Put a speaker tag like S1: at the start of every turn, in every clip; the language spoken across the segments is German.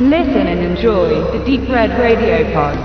S1: Listen and enjoy the Deep Red Radio Pod.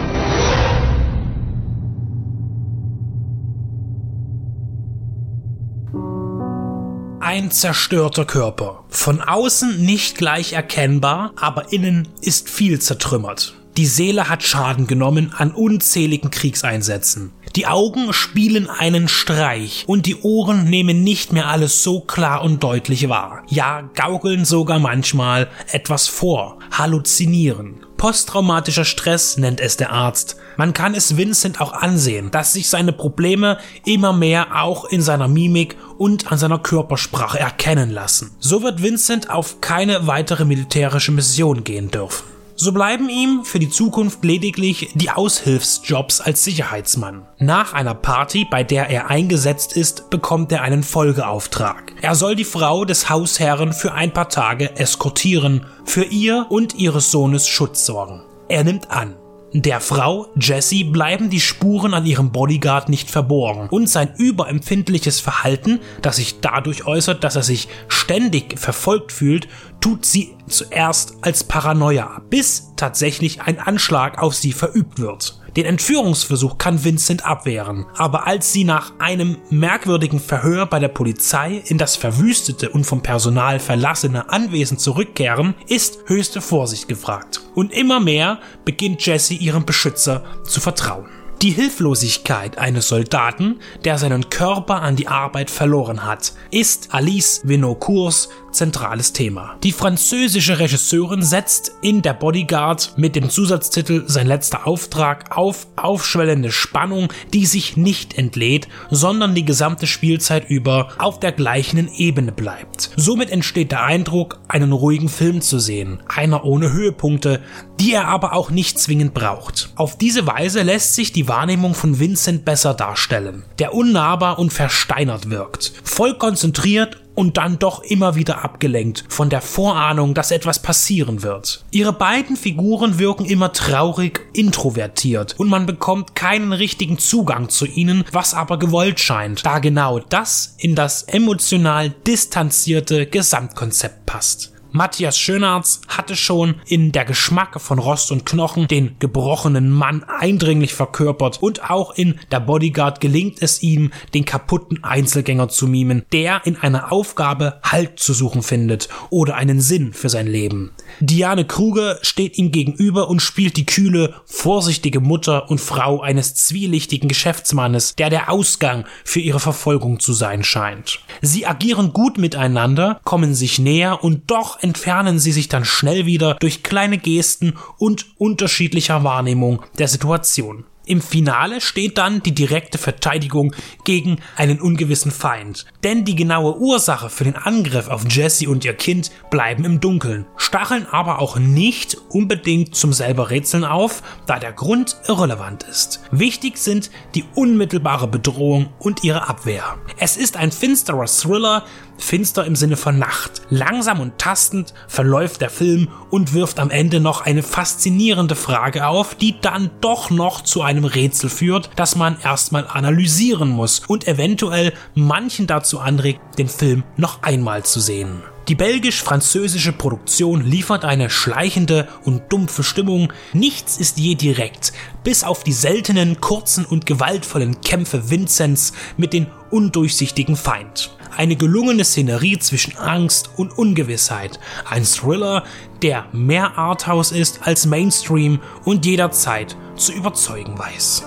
S2: Ein zerstörter Körper. Von außen nicht gleich erkennbar, aber innen ist viel zertrümmert. Die Seele hat Schaden genommen an unzähligen Kriegseinsätzen. Die Augen spielen einen Streich und die Ohren nehmen nicht mehr alles so klar und deutlich wahr. Ja, gaukeln sogar manchmal etwas vor, halluzinieren. Posttraumatischer Stress nennt es der Arzt. Man kann es Vincent auch ansehen, dass sich seine Probleme immer mehr auch in seiner Mimik und an seiner Körpersprache erkennen lassen. So wird Vincent auf keine weitere militärische Mission gehen dürfen. So bleiben ihm für die Zukunft lediglich die Aushilfsjobs als Sicherheitsmann. Nach einer Party, bei der er eingesetzt ist, bekommt er einen Folgeauftrag. Er soll die Frau des Hausherren für ein paar Tage eskortieren, für ihr und ihres Sohnes Schutz sorgen. Er nimmt an. Der Frau, Jessie, bleiben die Spuren an ihrem Bodyguard nicht verborgen und sein überempfindliches Verhalten, das sich dadurch äußert, dass er sich ständig verfolgt fühlt, tut sie zuerst als Paranoia, bis tatsächlich ein Anschlag auf sie verübt wird. Den Entführungsversuch kann Vincent abwehren, aber als sie nach einem merkwürdigen Verhör bei der Polizei in das verwüstete und vom Personal verlassene Anwesen zurückkehren, ist höchste Vorsicht gefragt. Und immer mehr beginnt Jesse ihrem Beschützer zu vertrauen. Die Hilflosigkeit eines Soldaten, der seinen Körper an die Arbeit verloren hat, ist Alice Vinocourts zentrales Thema. Die französische Regisseurin setzt in Der Bodyguard mit dem Zusatztitel Sein letzter Auftrag auf aufschwellende Spannung, die sich nicht entlädt, sondern die gesamte Spielzeit über auf der gleichen Ebene bleibt. Somit entsteht der Eindruck, einen ruhigen Film zu sehen, einer ohne Höhepunkte, die er aber auch nicht zwingend braucht. Auf diese Weise lässt sich die Wahrnehmung von Vincent besser darstellen, der unnahbar und versteinert wirkt, voll konzentriert und dann doch immer wieder abgelenkt von der Vorahnung, dass etwas passieren wird. Ihre beiden Figuren wirken immer traurig, introvertiert und man bekommt keinen richtigen Zugang zu ihnen, was aber gewollt scheint, da genau das in das emotional distanzierte Gesamtkonzept passt. Matthias Schönarz hatte schon in Der Geschmack von Rost und Knochen den gebrochenen Mann eindringlich verkörpert und auch in Der Bodyguard gelingt es ihm, den kaputten Einzelgänger zu mimen, der in einer Aufgabe Halt zu suchen findet oder einen Sinn für sein Leben. Diane Kruger steht ihm gegenüber und spielt die kühle, vorsichtige Mutter und Frau eines zwielichtigen Geschäftsmannes, der der Ausgang für ihre Verfolgung zu sein scheint. Sie agieren gut miteinander, kommen sich näher und doch entfernen sie sich dann schnell wieder durch kleine Gesten und unterschiedlicher Wahrnehmung der Situation. Im Finale steht dann die direkte Verteidigung gegen einen ungewissen Feind. Denn die genaue Ursache für den Angriff auf Jessie und ihr Kind bleiben im Dunkeln, stacheln aber auch nicht unbedingt zum selber Rätseln auf, da der Grund irrelevant ist. Wichtig sind die unmittelbare Bedrohung und ihre Abwehr. Es ist ein finsterer Thriller, finster im Sinne von Nacht. Langsam und tastend verläuft der Film und wirft am Ende noch eine faszinierende Frage auf, die dann doch noch zu einem Rätsel führt, das man erstmal analysieren muss und eventuell manchen dazu anregt, den Film noch einmal zu sehen. Die belgisch-französische Produktion liefert eine schleichende und dumpfe Stimmung. Nichts ist je direkt, bis auf die seltenen, kurzen und gewaltvollen Kämpfe Vinzenz mit dem undurchsichtigen Feind. Eine gelungene Szenerie zwischen Angst und Ungewissheit. Ein Thriller, der mehr Arthouse ist als Mainstream und jederzeit zu überzeugen weiß.